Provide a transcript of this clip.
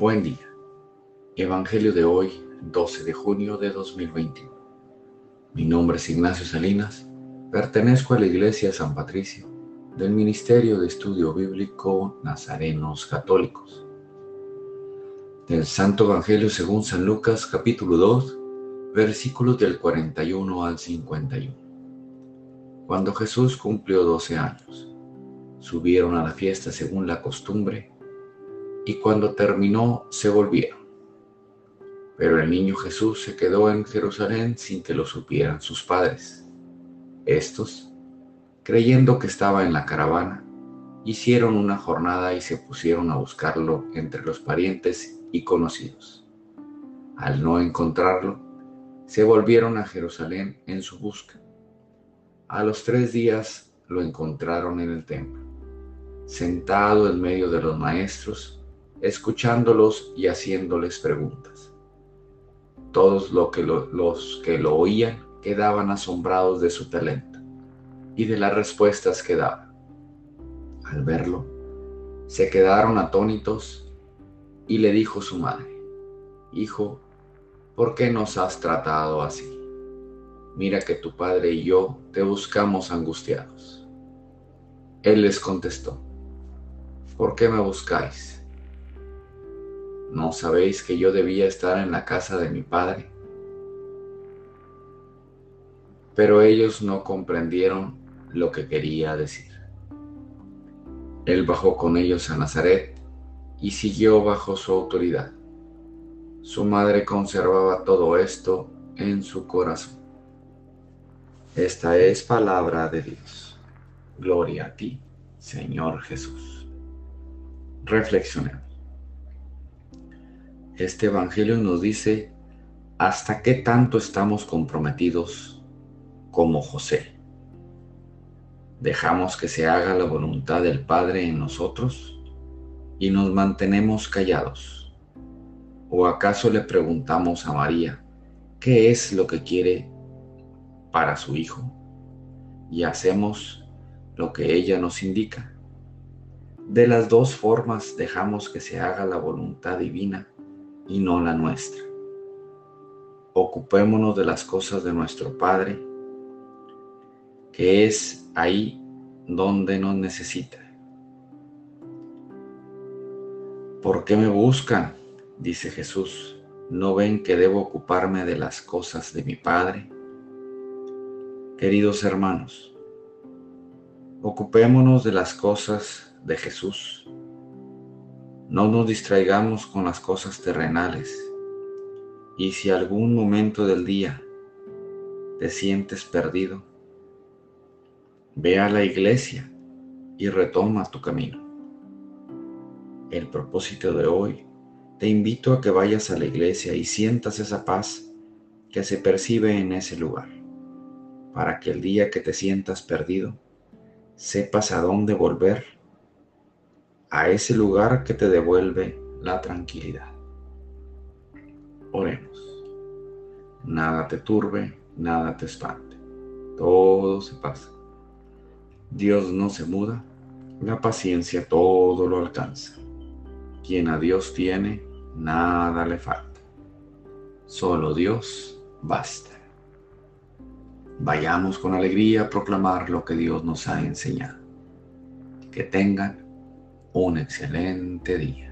Buen día. Evangelio de hoy, 12 de junio de 2021. Mi nombre es Ignacio Salinas. Pertenezco a la Iglesia San Patricio del Ministerio de Estudio Bíblico Nazarenos Católicos. Del Santo Evangelio según San Lucas capítulo 2, versículos del 41 al 51. Cuando Jesús cumplió 12 años, subieron a la fiesta según la costumbre y cuando terminó se volvieron. Pero el niño Jesús se quedó en Jerusalén sin que lo supieran sus padres. Estos, creyendo que estaba en la caravana, hicieron una jornada y se pusieron a buscarlo entre los parientes y conocidos. Al no encontrarlo, se volvieron a Jerusalén en su busca. A los tres días lo encontraron en el templo, sentado en medio de los maestros escuchándolos y haciéndoles preguntas. Todos los que lo oían quedaban asombrados de su talento y de las respuestas que daba. Al verlo, se quedaron atónitos y le dijo su madre, Hijo, ¿por qué nos has tratado así? Mira que tu padre y yo te buscamos angustiados. Él les contestó, ¿por qué me buscáis? ¿No sabéis que yo debía estar en la casa de mi padre? Pero ellos no comprendieron lo que quería decir. Él bajó con ellos a Nazaret y siguió bajo su autoridad. Su madre conservaba todo esto en su corazón. Esta es palabra de Dios. Gloria a ti, Señor Jesús. Reflexionemos este Evangelio nos dice hasta qué tanto estamos comprometidos como José. ¿Dejamos que se haga la voluntad del Padre en nosotros y nos mantenemos callados? ¿O acaso le preguntamos a María qué es lo que quiere para su Hijo y hacemos lo que ella nos indica? De las dos formas dejamos que se haga la voluntad divina y no la nuestra. Ocupémonos de las cosas de nuestro Padre, que es ahí donde nos necesita. ¿Por qué me buscan? dice Jesús. ¿No ven que debo ocuparme de las cosas de mi Padre? Queridos hermanos, ocupémonos de las cosas de Jesús no nos distraigamos con las cosas terrenales. Y si algún momento del día te sientes perdido, ve a la iglesia y retoma tu camino. El propósito de hoy, te invito a que vayas a la iglesia y sientas esa paz que se percibe en ese lugar, para que el día que te sientas perdido, sepas a dónde volver a ese lugar que te devuelve la tranquilidad. Oremos. Nada te turbe, nada te espante. Todo se pasa. Dios no se muda, la paciencia todo lo alcanza. Quien a Dios tiene, nada le falta. Solo Dios basta. Vayamos con alegría a proclamar lo que Dios nos ha enseñado. Que tengan un excelente día.